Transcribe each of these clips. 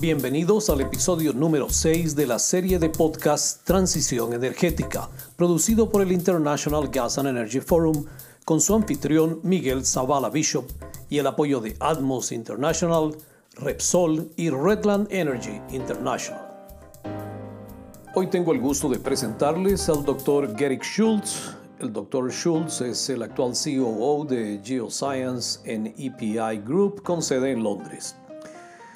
Bienvenidos al episodio número 6 de la serie de podcast Transición Energética, producido por el International Gas and Energy Forum, con su anfitrión Miguel Zavala Bishop y el apoyo de Atmos International, Repsol y Redland Energy International. Hoy tengo el gusto de presentarles al Dr. Gerrit Schultz. El Dr. Schultz es el actual COO de Geoscience en EPI Group con sede en Londres.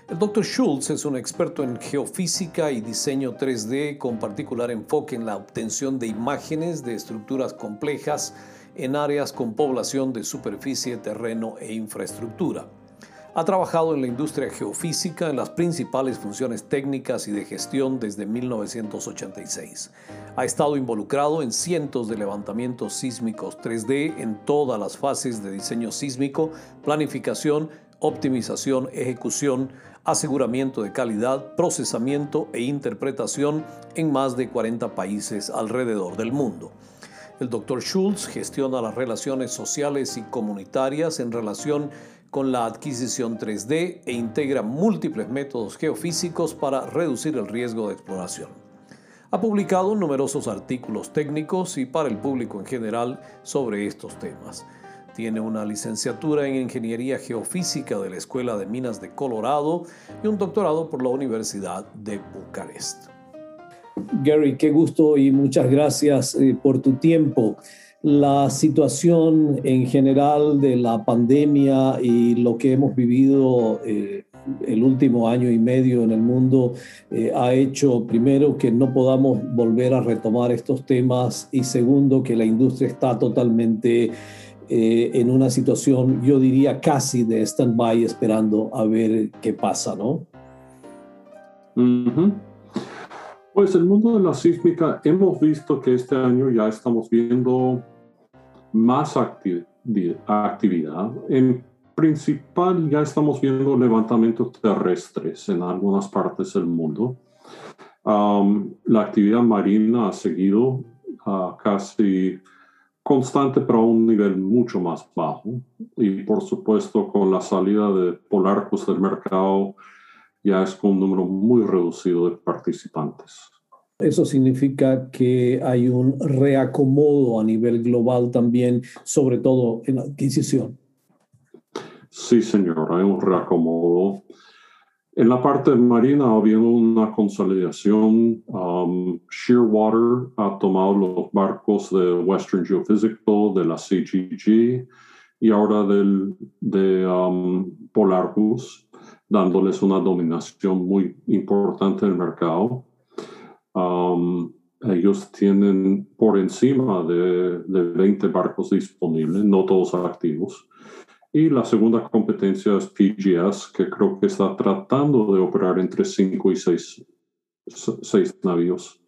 El Dr. Schultz es un experto en geofísica y diseño 3D con particular enfoque en la obtención de imágenes de estructuras complejas en áreas con población de superficie, terreno e infraestructura. Ha trabajado en la industria geofísica en las principales funciones técnicas y de gestión desde 1986. Ha estado involucrado en cientos de levantamientos sísmicos 3D en todas las fases de diseño sísmico, planificación, optimización, ejecución, aseguramiento de calidad, procesamiento e interpretación en más de 40 países alrededor del mundo. El Dr. Schultz gestiona las relaciones sociales y comunitarias en relación con la adquisición 3D e integra múltiples métodos geofísicos para reducir el riesgo de exploración. Ha publicado numerosos artículos técnicos y para el público en general sobre estos temas. Tiene una licenciatura en Ingeniería Geofísica de la Escuela de Minas de Colorado y un doctorado por la Universidad de Bucarest. Gary, qué gusto y muchas gracias eh, por tu tiempo. La situación en general de la pandemia y lo que hemos vivido eh, el último año y medio en el mundo eh, ha hecho, primero, que no podamos volver a retomar estos temas y segundo, que la industria está totalmente eh, en una situación, yo diría casi de stand-by, esperando a ver qué pasa, ¿no? Pues el mundo de la sísmica, hemos visto que este año ya estamos viendo más actividad. En principal, ya estamos viendo levantamientos terrestres en algunas partes del mundo. la actividad marina ha seguido uh, casi constante pero a un nivel mucho más bajo. Y por supuesto con la salida de Polarcus del mercado ya es con un número muy reducido de participantes. Eso significa que hay un reacomodo a nivel global también, sobre todo en adquisición. Sí, señor, hay un reacomodo. En la parte marina ha habido una consolidación. Um, Shearwater ha tomado los barcos de Western Geophysical, de la CGG y ahora del, de um, Polarcus, dándoles una dominación muy importante en el mercado. Um, ellos tienen por encima de, de 20 barcos disponibles, no todos activos. Y la segunda competencia es PGS, que creo que está tratando de operar entre 5 y 6 navíos.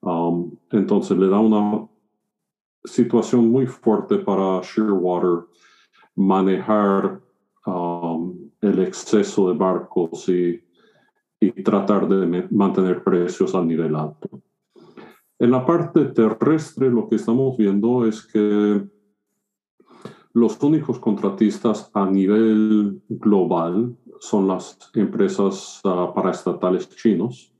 Um, entonces le da una situación muy fuerte para Shearwater manejar um, el exceso de barcos y, y tratar de mantener precios a nivel alto. En la parte terrestre lo que estamos viendo es que los únicos contratistas a nivel global son las empresas uh, paraestatales chinos.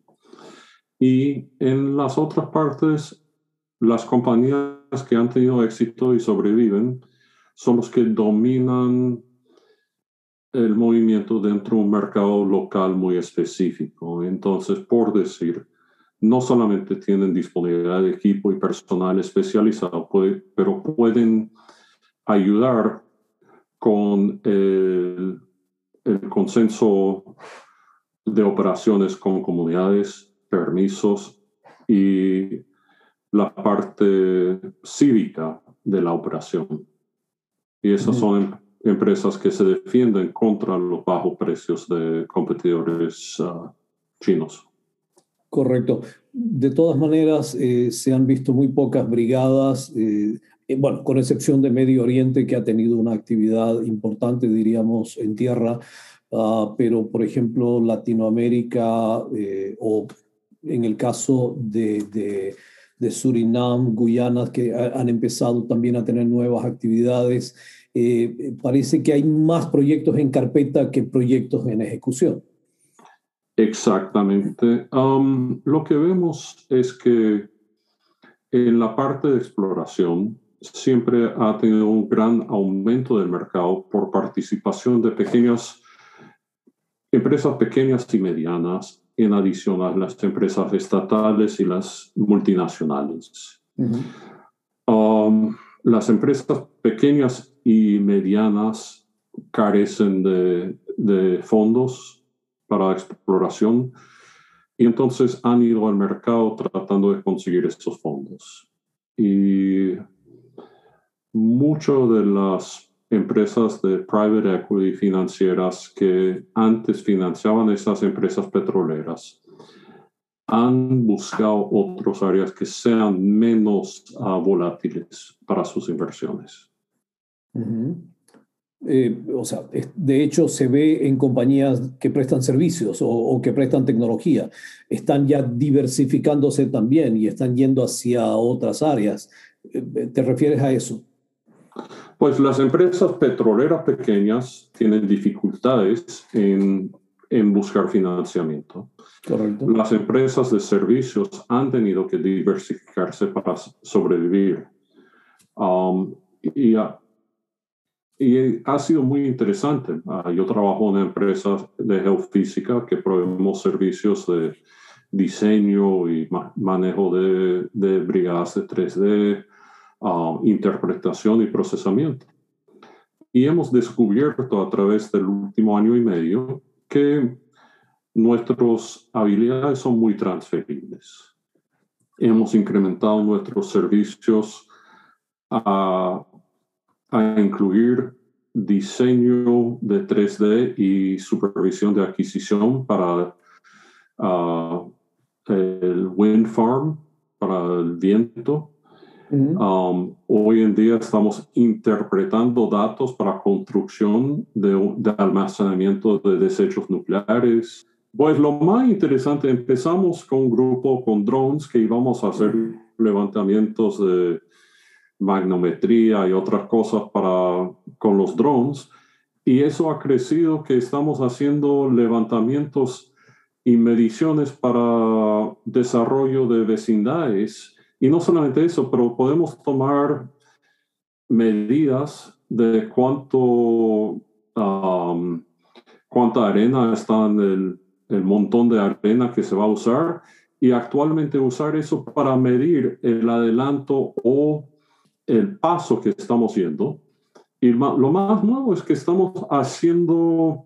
Y en las otras partes, las compañías que han tenido éxito y sobreviven son los que dominan el movimiento dentro de un mercado local muy específico. Entonces, por decir, no solamente tienen disponibilidad de equipo y personal especializado, pero pueden ayudar con el, consenso de operaciones con comunidades, permisos y la parte cívica de la operación. Y esas son em, empresas que se defienden contra los bajos precios de competidores ah, chinos. Correcto. De todas maneras, eh, se han visto muy pocas brigadas eh, eh, bueno, con excepción de Medio Oriente, que ha tenido una actividad importante, diríamos, en tierra, ah, pero por ejemplo Latinoamérica eh, o en el caso de, de, Surinam, Guyana, que han empezado también a tener nuevas actividades, eh, parece que hay más proyectos en carpeta que proyectos en ejecución. Exactamente. Lo que vemos es que en la parte de exploración siempre ha tenido un gran aumento del mercado por participación de pequeñas empresas pequeñas y medianas, en adición a las empresas estatales y las multinacionales. Um, las empresas pequeñas y medianas carecen de, de fondos para exploración y entonces han ido al mercado tratando de conseguir estos fondos. Y mucho de las empresas de private equity financieras que antes financiaban esas empresas petroleras han buscado otras áreas que sean menos uh, volátiles para sus inversiones. Eh, o sea, de hecho se ve en compañías que prestan servicios o, que prestan tecnología. Están ya diversificándose también y están yendo hacia otras áreas. Eh, ¿Te refieres a eso? Pues las empresas petroleras pequeñas tienen dificultades en, en buscar financiamiento. Correcto. Las empresas de servicios han tenido que diversificarse para sobrevivir. Um, y, y, ha sido muy interesante. Ah, yo trabajo en empresas de geofísica que proveemos servicios de diseño y manejo de, de brigadas de 3D, interpretación y procesamiento. Y hemos descubierto a través del último año y medio que nuestras habilidades son muy transferibles. Hemos incrementado nuestros servicios a, incluir diseño de 3D y supervisión de adquisición para uh, el wind farm, para el viento, Um, hoy en día estamos interpretando datos para construcción de, de, almacenamiento de desechos nucleares. Pues lo más interesante, empezamos con un grupo con drones que íbamos a hacer levantamientos de magnometría y otras cosas para, con los drones. Y eso ha crecido que estamos haciendo levantamientos y mediciones para desarrollo de vecindades y no solamente eso, pero podemos tomar medidas de cuánto, cuánta arena está en el, el montón de arena que se va a usar y actualmente usar eso para medir el adelanto o el paso que estamos yendo. Y lo más nuevo es que estamos haciendo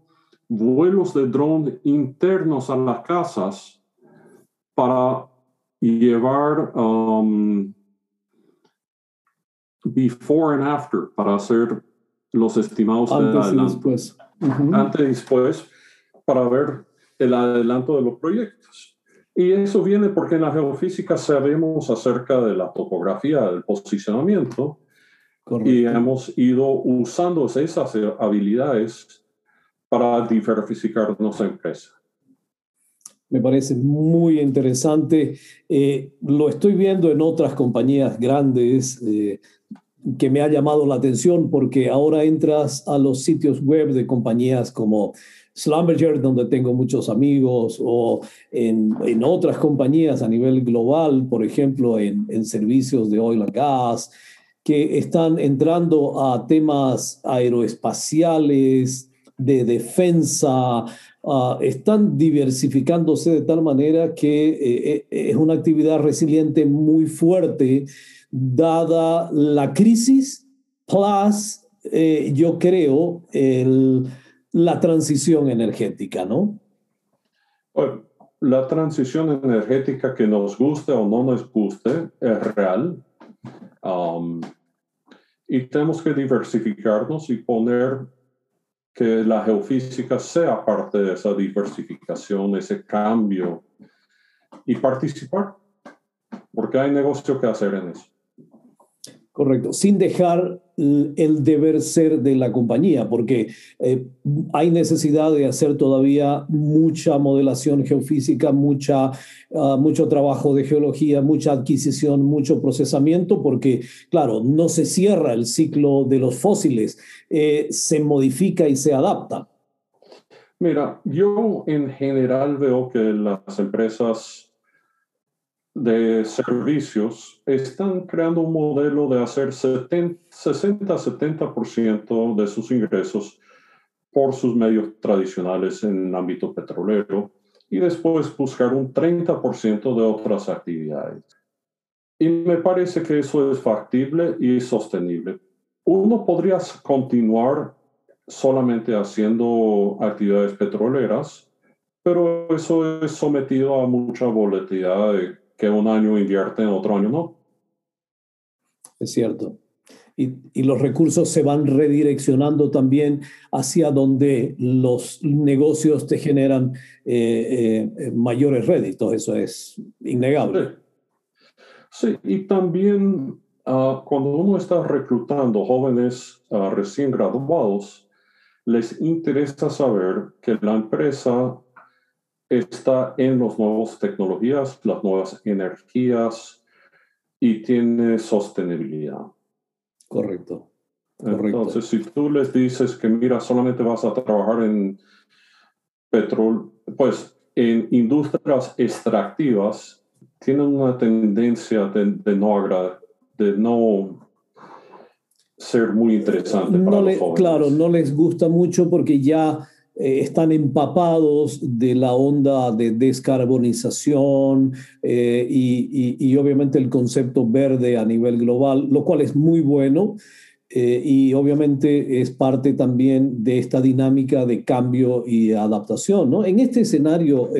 vuelos de drone internos a las casas para llevar um, before and after para hacer los estimados antes de adelanto. después. Antes y después para ver el adelanto de los proyectos. Y eso viene porque en la geofísica sabemos acerca de la topografía, del posicionamiento, y hemos ido usando esas habilidades para diversificar nuestra empresa me parece muy interesante. Eh, lo estoy viendo en otras compañías grandes eh, que me ha llamado la atención porque ahora entras a los sitios web de compañías como Slumberger, donde tengo muchos amigos, o en, en otras compañías a nivel global, por ejemplo, en, en servicios de oil and gas, que están entrando a temas aeroespaciales, de defensa, Ah, están diversificándose de tal manera que eh, eh, es una actividad resiliente muy fuerte, dada la crisis, plus, eh, yo creo, la transición energética, ¿no? la transición energética que nos guste o no nos guste es real. Um, y tenemos que diversificarnos y poner que la geofísica sea parte de esa diversificación, ese cambio y participar, porque hay negocio que hacer en eso. Correcto, sin dejar el deber ser de la compañía, porque eh, hay necesidad de hacer todavía mucha modelación geofísica, mucha, ah, mucho trabajo de geología, mucha adquisición, mucho procesamiento, porque, claro, no se cierra el ciclo de los fósiles, eh, se modifica y se adapta. Mira, yo en general veo que las empresas de servicios están creando un modelo de hacer 60-70% de sus ingresos por sus medios tradicionales en el ámbito petrolero y después buscar un 30% de otras actividades. Y me parece que eso es factible y sostenible. Uno podría continuar solamente haciendo actividades petroleras, pero eso es sometido a mucha volatilidad que un año invierte, en otro año no. Es cierto. Y, y, los recursos se van redireccionando también hacia donde los negocios te generan eh, eh, mayores réditos, eso es innegable. Sí, y también uh, cuando uno está reclutando jóvenes uh, recién graduados, les interesa saber que la empresa está en las nuevas tecnologías, las nuevas energías y tiene sostenibilidad. Correcto. Entonces, si tú les dices que, mira, solamente vas a trabajar en petróleo, pues en industrias extractivas, tienen una tendencia de, no de no ser muy interesante para los jóvenes. Claro, no les gusta mucho porque ya eh, están empapados de la onda de descarbonización eh, y, obviamente el concepto verde a nivel global, lo cual es muy bueno. Eh, y obviamente es parte también de esta dinámica de cambio y adaptación. ¿no? En este escenario,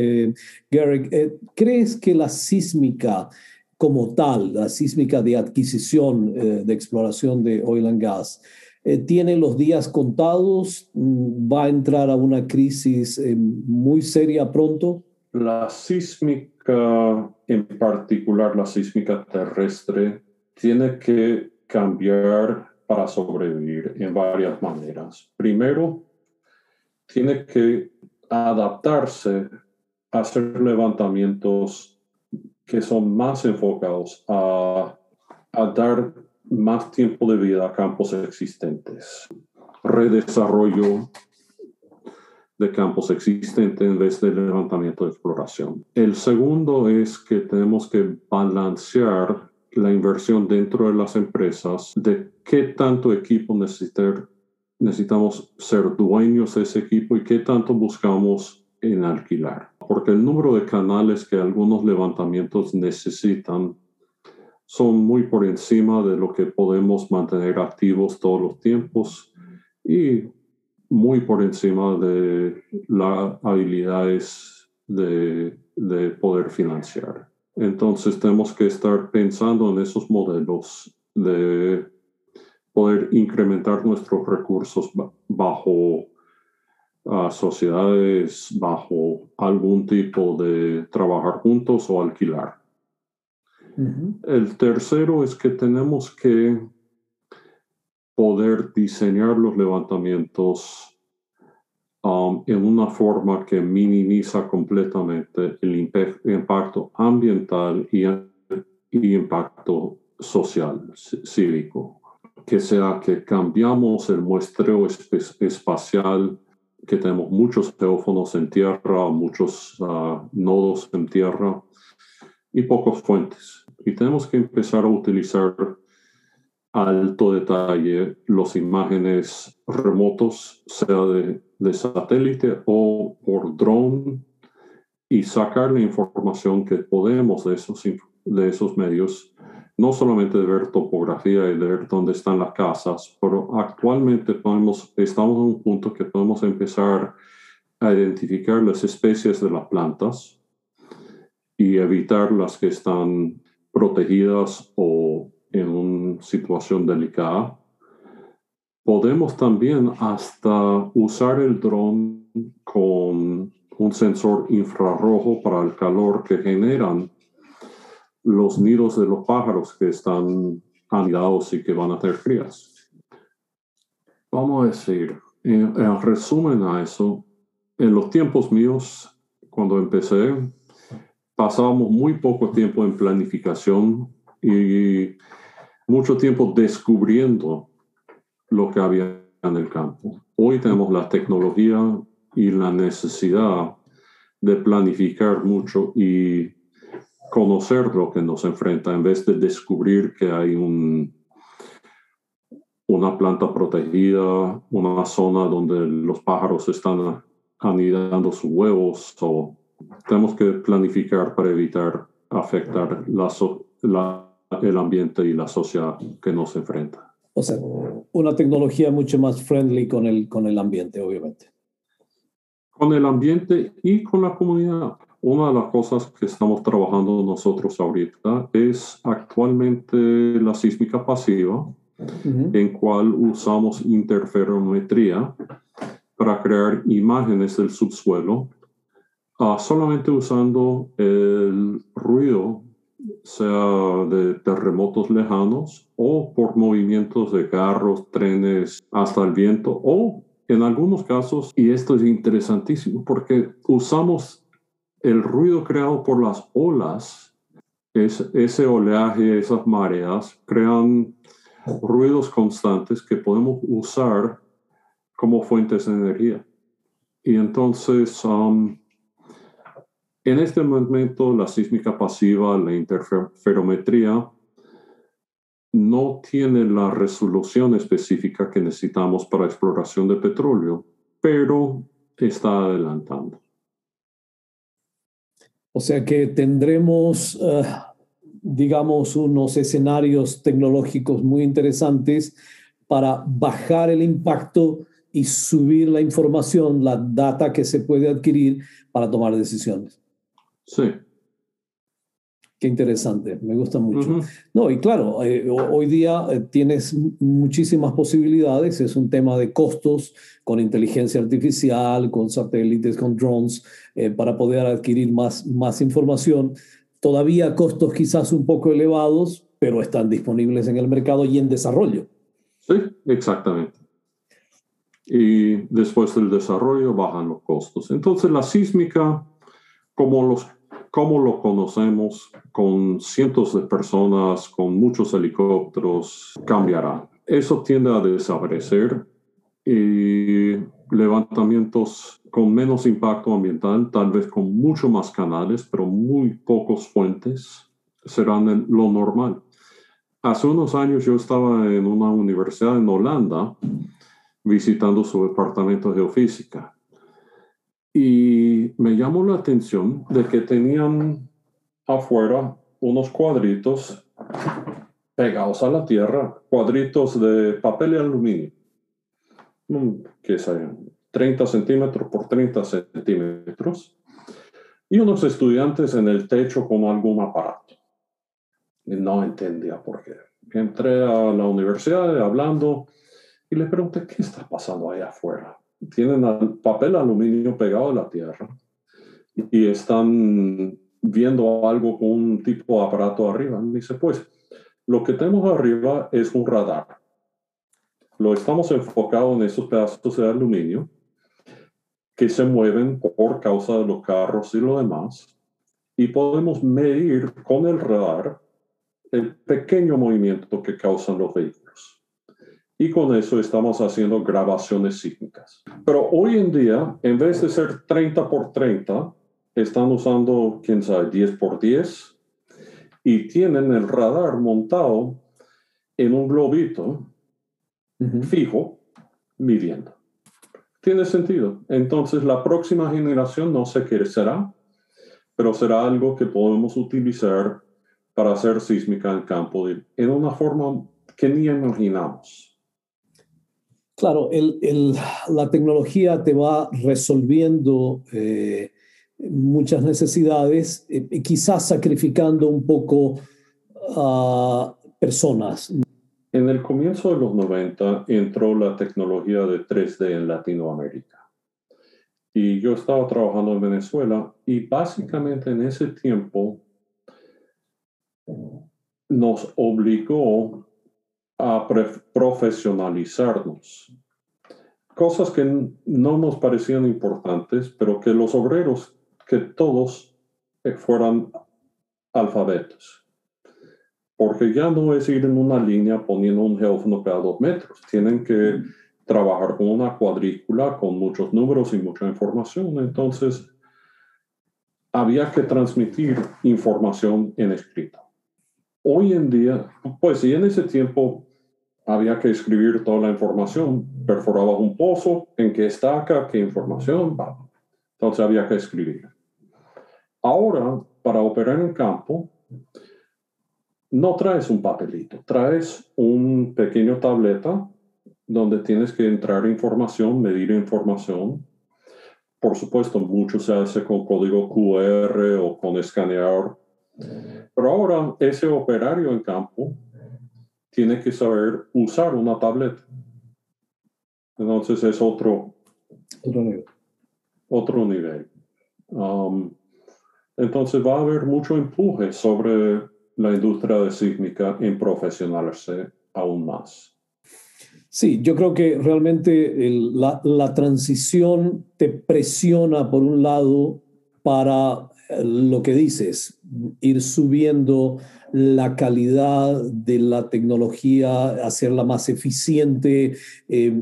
Garrick, ¿crees que la sísmica como tal, la sísmica de adquisición, de exploración de oil and gas, eh, tiene los días contados, mm, va a entrar a una crisis eh, muy seria pronto. La sísmica, en particular la sísmica terrestre, tiene que cambiar para sobrevivir en varias maneras. Primero, tiene que adaptarse a hacer levantamientos que son más enfocados a, a dar más tiempo de vida a campos existentes. Redesarrollo de campos existentes en vez de levantamiento de exploración. El segundo es que tenemos que balancear la inversión dentro de las empresas de qué tanto equipo necesitar, necesitamos ser dueños de ese equipo y qué tanto buscamos en alquilar, porque el número de canales que algunos levantamientos necesitan son muy por encima de lo que podemos mantener activos todos los tiempos y muy por encima de las habilidades de, de poder financiar. Entonces tenemos que estar pensando en esos modelos de poder incrementar nuestros recursos bajo a sociedades bajo algún tipo de trabajar juntos o alquilar. El tercero es que tenemos que poder diseñar los levantamientos um, en una forma que minimiza completamente el impacto ambiental y, y impacto social, cívico. Que sea que cambiamos el muestreo espacial que tenemos muchos teófonos en tierra, muchos ah, nodos en tierra y pocos fuentes. Y tenemos que empezar a utilizar alto detalle las imágenes remotos, sea de, de satélite o por drone, y sacar la información que podemos de esos, de esos medios no solamente de ver topografía y de ver dónde están las casas, pero actualmente podemos, estamos en un punto que podemos empezar a identificar las especies de las plantas y evitar las que están protegidas o en una situación delicada. Podemos también hasta usar el dron con un sensor infrarrojo para el calor que generan los nidos de los pájaros que están anidados y que van a tener crías. Vamos a decir, en, resumen a eso, en los tiempos míos, cuando empecé, pasábamos muy poco tiempo en planificación y mucho tiempo descubriendo lo que había en el campo. Hoy tenemos la tecnología y la necesidad de planificar mucho y conocer lo que nos enfrenta en vez de descubrir que hay un, una planta protegida, una zona donde los pájaros están anidando sus huevos. O tenemos que planificar para evitar afectar la, el ambiente y la sociedad que nos enfrenta. O sea, una tecnología mucho más friendly con el, con el ambiente, obviamente. Con el ambiente y con la comunidad. Una de las cosas que estamos trabajando nosotros ahorita es actualmente la sísmica pasiva, en cual usamos interferometría para crear imágenes del subsuelo, uh, solamente usando el ruido sea de terremotos lejanos o por movimientos de carros, trenes, hasta el viento o en algunos casos, y esto es interesantísimo porque usamos el ruido creado por las olas, es, ese oleaje, esas mareas, crean ruidos constantes que podemos usar como fuentes de energía. Y entonces, um, en este momento, la sísmica pasiva, la interferometría, no tiene la resolución específica que necesitamos para exploración de petróleo, pero está adelantando. O sea que tendremos, eh, digamos, unos escenarios tecnológicos muy interesantes para bajar el impacto y subir la información, la data que se puede adquirir para tomar decisiones. Sí. Qué interesante, me gusta mucho. No, y claro, eh, hoy día eh, tienes muchísimas posibilidades, es un tema de costos con inteligencia artificial, con satélites, con drones, eh, para poder adquirir más, más información. Todavía costos quizás un poco elevados, pero están disponibles en el mercado y en desarrollo. Sí, exactamente. Y después del desarrollo bajan los costos. Entonces la sísmica, como los como lo conocemos con cientos de personas, con muchos helicópteros, cambiará. Eso tiende a desaparecer y levantamientos con menos impacto ambiental, tal vez con mucho más canales, pero muy pocos fuentes, serán lo normal. Hace unos años yo estaba en una universidad en Holanda visitando su departamento de geofísica y me llamó la atención de que tenían afuera unos cuadritos pegados a la tierra, cuadritos de papel y aluminio, mm, que sean 30 centímetros por 30 centímetros, y unos estudiantes en el techo con algún aparato. Y no entendía por qué. Entré a la universidad hablando y le pregunté, ¿qué está pasando ahí afuera? Tienen papel aluminio pegado a la tierra y están viendo algo con un tipo de aparato arriba. Me dice, pues, lo que tenemos arriba es un radar. Lo estamos enfocado en esos pedazos de aluminio que se mueven por causa de los carros y lo demás. Y podemos medir con el radar el pequeño movimiento que causan los vehículos y con eso estamos haciendo grabaciones sísmicas. Pero hoy en día, en vez de ser 30 por 30, están usando, quién sabe, 10 por 10 y tienen el radar montado en un globito fijo midiendo. Tiene sentido. Entonces, la próxima generación no sé qué será, pero será algo que podemos utilizar para hacer sísmica en campo en una forma que ni imaginamos. Claro, la tecnología te va resolviendo eh, muchas necesidades, eh, quizás sacrificando un poco a personas. En el comienzo de los 90 entró la tecnología de 3D en Latinoamérica. Y yo estaba trabajando en Venezuela y básicamente en ese tiempo nos obligó a profesionalizarnos. Cosas que no nos parecían importantes, pero que los obreros, que todos eh, fueran alfabetos. Porque ya no es ir en una línea poniendo un geófono cada dos metros. Tienen que trabajar con una cuadrícula con muchos números y mucha información. Entonces, había que transmitir información en escrito. Hoy en día, pues sí, en ese tiempo había que escribir toda la información. Perforaba un pozo, en qué estaca, qué información, entonces había que escribir. Ahora, para operar en campo, no traes un papelito, traes un pequeño tableta donde tienes que entrar información, medir información. Por supuesto, mucho se hace con código QR o con escaneador. Pero ahora ese operario en campo tiene que saber usar una tableta. Entonces es otro, otro nivel. Otro nivel. Um, entonces va a haber mucho empuje sobre la industria de sísmica en profesionalizarse aún más. Sí, yo creo que realmente la, la, transición te presiona por un lado para lo que dices, ir subiendo la calidad de la tecnología, hacerla más eficiente, eh,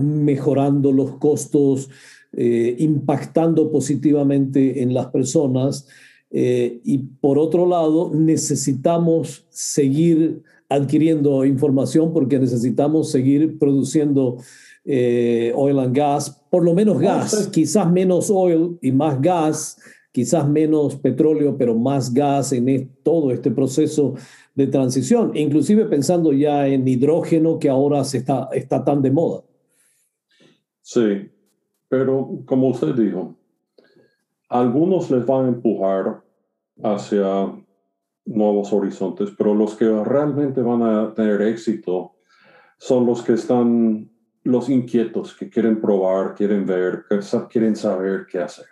mejorando los costos, eh, impactando positivamente en las personas. y por otro lado, necesitamos seguir adquiriendo información porque necesitamos seguir produciendo eh, oil and gas, por lo menos gas, quizás menos oil y más gas, quizás menos petróleo, pero más gas en todo este proceso de transición, inclusive pensando ya en hidrógeno que ahora se está, está tan de moda. Sí, pero como usted dijo, algunos les van a empujar hacia nuevos horizontes, pero los que realmente van a tener éxito son los que están, los inquietos, que quieren probar, quieren ver, quieren saber qué hacer.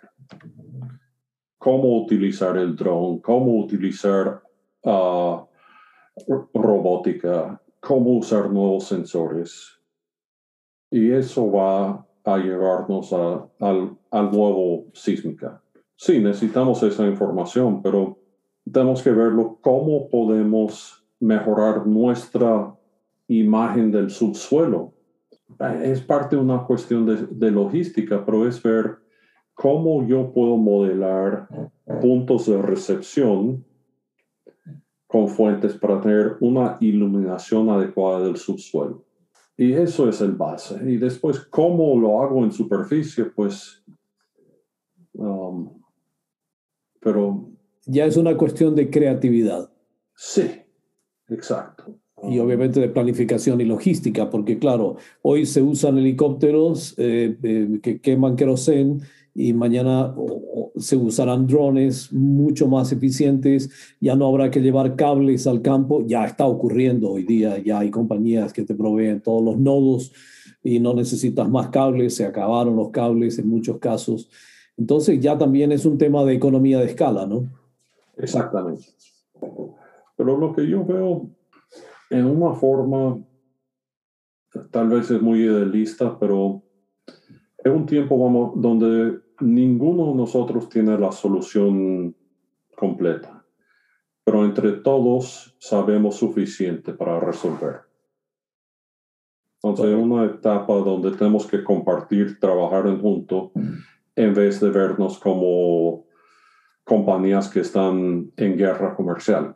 Cómo utilizar el drone, cómo utilizar ah, robótica, cómo usar nuevos sensores. Y eso va a llevarnos al, al nuevo sísmica. Sí, necesitamos esa información, pero tenemos que verlo cómo podemos mejorar nuestra imagen del subsuelo. Es parte de una cuestión de, logística, pero es ver cómo yo puedo modelar puntos de recepción con fuentes para tener una iluminación adecuada del subsuelo. Y eso es el base. Y después, ¿cómo lo hago en superficie? Pues, um, pero ya es una cuestión de creatividad. Sí, exacto. Y obviamente de planificación y logística, porque claro, hoy se usan helicópteros eh, eh, que queman querosén y mañana se usarán drones mucho más eficientes, ya no habrá que llevar cables al campo, ya está ocurriendo hoy día, ya hay compañías que te proveen todos los nodos y no necesitas más cables, se acabaron los cables en muchos casos. Entonces ya también es un tema de economía de escala, ¿no? Exactamente. Pero lo que yo veo en una forma, tal vez es muy idealista, pero es un tiempo vamos, donde ninguno de nosotros tiene la solución completa, pero entre todos sabemos suficiente para resolver. Entonces, es una etapa donde tenemos que compartir, trabajar en junto, en vez de vernos como compañías que están en guerra comercial.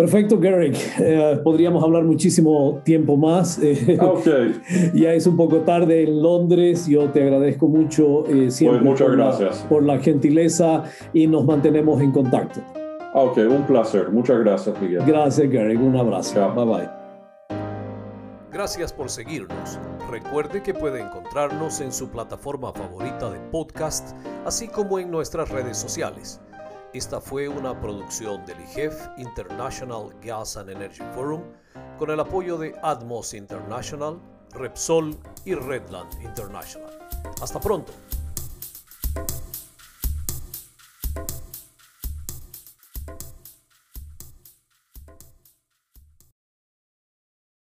Perfecto, Garrick. Eh, podríamos hablar muchísimo tiempo más. Eh, okay. ya es un poco tarde en Londres. Yo te agradezco mucho eh, siempre pues muchas gracias. por la gentileza y nos mantenemos en contacto. Ok, un placer. Muchas gracias, Miguel. Gracias, Garrick. Un abrazo. Bye bye. Gracias por seguirnos. Recuerde que puede encontrarnos en su plataforma favorita de podcast, así como en nuestras redes sociales. Esta fue una producción del IGEF International Gas and Energy Forum con el apoyo de Atmos International, Repsol y Redland International. Hasta pronto.